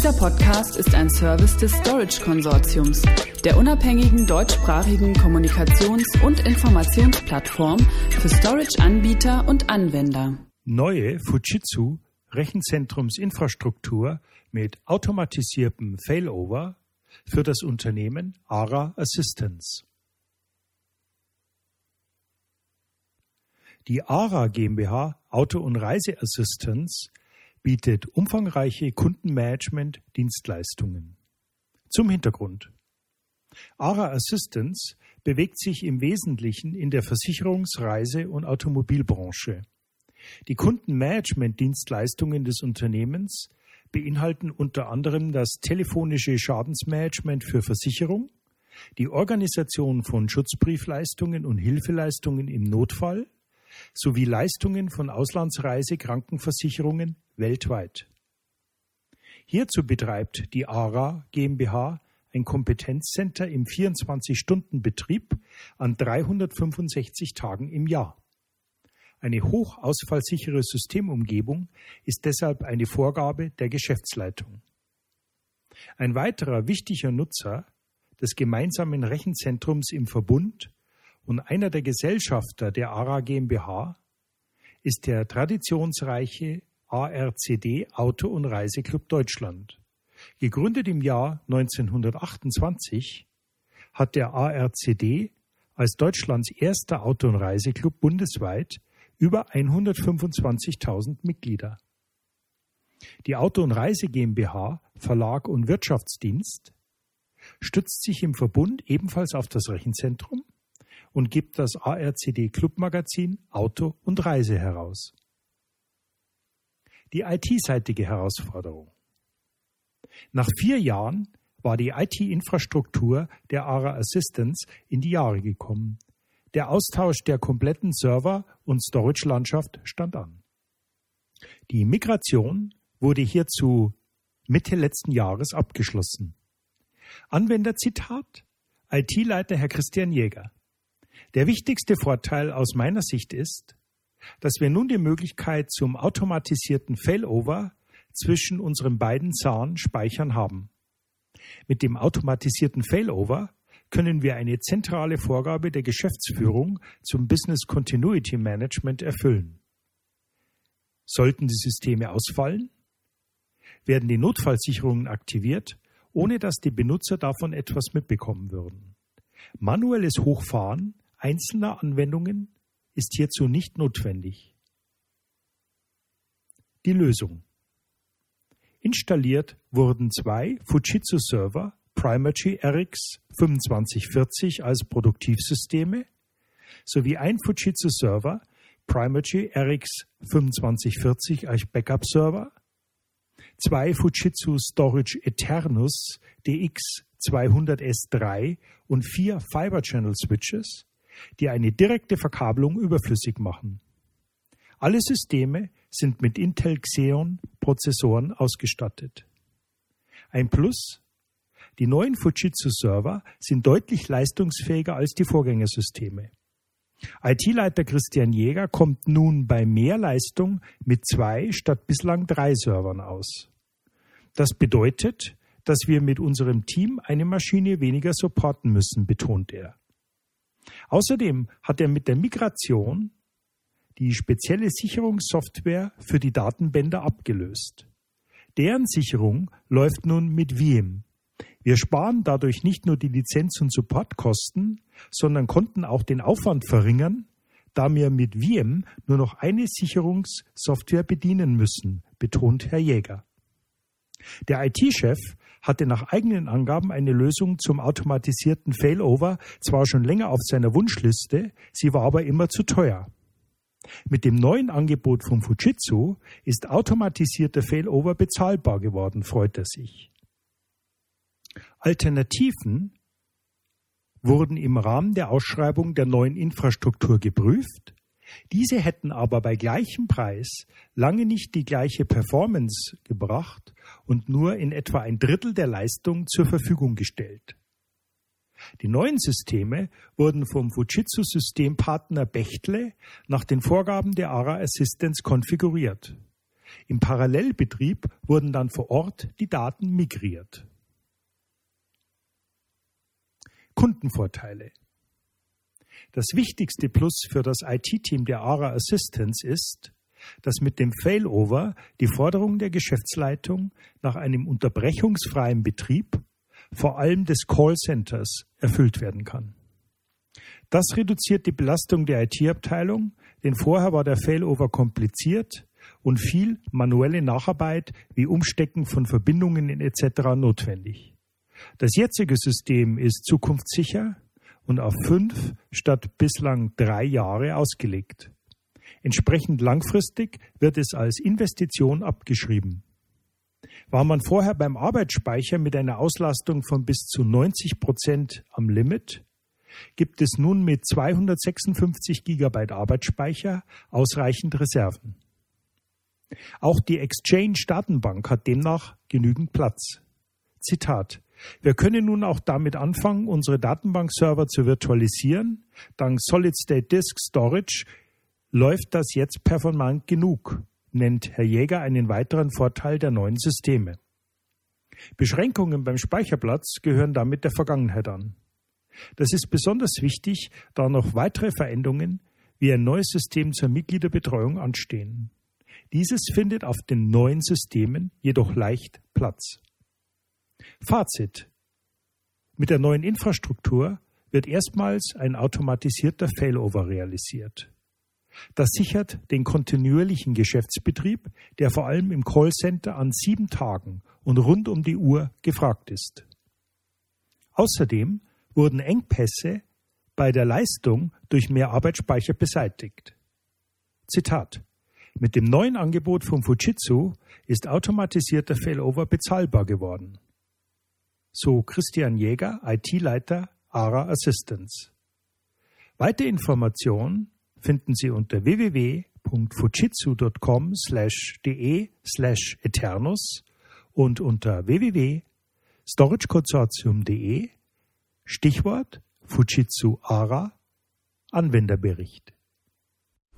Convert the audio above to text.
Dieser Podcast ist ein Service des Storage Konsortiums, der unabhängigen deutschsprachigen Kommunikations- und Informationsplattform für Storage-Anbieter und Anwender. Neue Fujitsu Rechenzentrumsinfrastruktur mit automatisiertem Failover für das Unternehmen ARA Assistance. Die ARA GmbH Auto- und Reiseassistance bietet umfangreiche Kundenmanagement-Dienstleistungen. Zum Hintergrund. ARA Assistance bewegt sich im Wesentlichen in der Versicherungs-, Reise- und Automobilbranche. Die Kundenmanagement-Dienstleistungen des Unternehmens beinhalten unter anderem das telefonische Schadensmanagement für Versicherung, die Organisation von Schutzbriefleistungen und Hilfeleistungen im Notfall, sowie Leistungen von Auslandsreisekrankenversicherungen weltweit. Hierzu betreibt die ARA GmbH ein Kompetenzcenter im 24-Stunden-Betrieb an 365 Tagen im Jahr. Eine hochausfallsichere Systemumgebung ist deshalb eine Vorgabe der Geschäftsleitung. Ein weiterer wichtiger Nutzer des gemeinsamen Rechenzentrums im Verbund und einer der Gesellschafter der ARA GmbH ist der traditionsreiche ARCD Auto- und Reiseclub Deutschland. Gegründet im Jahr 1928 hat der ARCD als Deutschlands erster Auto- und Reiseclub bundesweit über 125.000 Mitglieder. Die Auto- und Reise GmbH, Verlag und Wirtschaftsdienst stützt sich im Verbund ebenfalls auf das Rechenzentrum und gibt das ARCD Clubmagazin Auto und Reise heraus. Die IT-seitige Herausforderung. Nach vier Jahren war die IT-Infrastruktur der ARA Assistance in die Jahre gekommen. Der Austausch der kompletten Server- und Storage-Landschaft stand an. Die Migration wurde hierzu Mitte letzten Jahres abgeschlossen. Anwenderzitat IT-Leiter Herr Christian Jäger. Der wichtigste Vorteil aus meiner Sicht ist, dass wir nun die Möglichkeit zum automatisierten Failover zwischen unseren beiden SAN-Speichern haben. Mit dem automatisierten Failover können wir eine zentrale Vorgabe der Geschäftsführung zum Business Continuity Management erfüllen. Sollten die Systeme ausfallen, werden die Notfallsicherungen aktiviert, ohne dass die Benutzer davon etwas mitbekommen würden. Manuelles Hochfahren einzelner Anwendungen ist hierzu nicht notwendig. Die Lösung. Installiert wurden zwei Fujitsu-Server Primacy RX 2540 als Produktivsysteme sowie ein Fujitsu-Server Primacy RX 2540 als Backup-Server, zwei Fujitsu Storage Eternus DX 200S3 und vier Fiber Channel Switches die eine direkte Verkabelung überflüssig machen. Alle Systeme sind mit Intel Xeon Prozessoren ausgestattet. Ein Plus, die neuen Fujitsu Server sind deutlich leistungsfähiger als die Vorgängersysteme. IT-Leiter Christian Jäger kommt nun bei mehr Leistung mit zwei statt bislang drei Servern aus. Das bedeutet, dass wir mit unserem Team eine Maschine weniger supporten müssen, betont er. Außerdem hat er mit der Migration die spezielle Sicherungssoftware für die Datenbänder abgelöst. Deren Sicherung läuft nun mit Wiem. Wir sparen dadurch nicht nur die Lizenz- und Supportkosten, sondern konnten auch den Aufwand verringern, da wir mit Wiem nur noch eine Sicherungssoftware bedienen müssen, betont Herr Jäger. Der IT-Chef hatte nach eigenen Angaben eine Lösung zum automatisierten Failover zwar schon länger auf seiner Wunschliste, sie war aber immer zu teuer. Mit dem neuen Angebot von Fujitsu ist automatisierter Failover bezahlbar geworden, freut er sich. Alternativen wurden im Rahmen der Ausschreibung der neuen Infrastruktur geprüft, diese hätten aber bei gleichem Preis lange nicht die gleiche Performance gebracht und nur in etwa ein Drittel der Leistung zur Verfügung gestellt. Die neuen Systeme wurden vom Fujitsu-Systempartner Bechtle nach den Vorgaben der ARA Assistance konfiguriert. Im Parallelbetrieb wurden dann vor Ort die Daten migriert. Kundenvorteile. Das wichtigste Plus für das IT-Team der ARA Assistance ist, dass mit dem Failover die Forderung der Geschäftsleitung nach einem unterbrechungsfreien Betrieb, vor allem des Callcenters, erfüllt werden kann. Das reduziert die Belastung der IT-Abteilung, denn vorher war der Failover kompliziert und viel manuelle Nacharbeit wie Umstecken von Verbindungen etc. notwendig. Das jetzige System ist zukunftssicher und auf fünf statt bislang drei Jahre ausgelegt. Entsprechend langfristig wird es als Investition abgeschrieben. War man vorher beim Arbeitsspeicher mit einer Auslastung von bis zu 90 Prozent am Limit, gibt es nun mit 256 Gigabyte Arbeitsspeicher ausreichend Reserven. Auch die Exchange-Datenbank hat demnach genügend Platz. Zitat. Wir können nun auch damit anfangen, unsere Datenbankserver zu virtualisieren. Dank Solid State Disk Storage läuft das jetzt performant genug, nennt Herr Jäger einen weiteren Vorteil der neuen Systeme. Beschränkungen beim Speicherplatz gehören damit der Vergangenheit an. Das ist besonders wichtig, da noch weitere Veränderungen wie ein neues System zur Mitgliederbetreuung anstehen. Dieses findet auf den neuen Systemen jedoch leicht Platz. Fazit. Mit der neuen Infrastruktur wird erstmals ein automatisierter Failover realisiert. Das sichert den kontinuierlichen Geschäftsbetrieb, der vor allem im Callcenter an sieben Tagen und rund um die Uhr gefragt ist. Außerdem wurden Engpässe bei der Leistung durch mehr Arbeitsspeicher beseitigt. Zitat Mit dem neuen Angebot von Fujitsu ist automatisierter Failover bezahlbar geworden. So Christian Jäger, IT-Leiter ARA Assistance. Weitere Informationen finden Sie unter www.fujitsu.com de slash eternus und unter www.storageconsortium.de Stichwort Fujitsu ARA Anwenderbericht.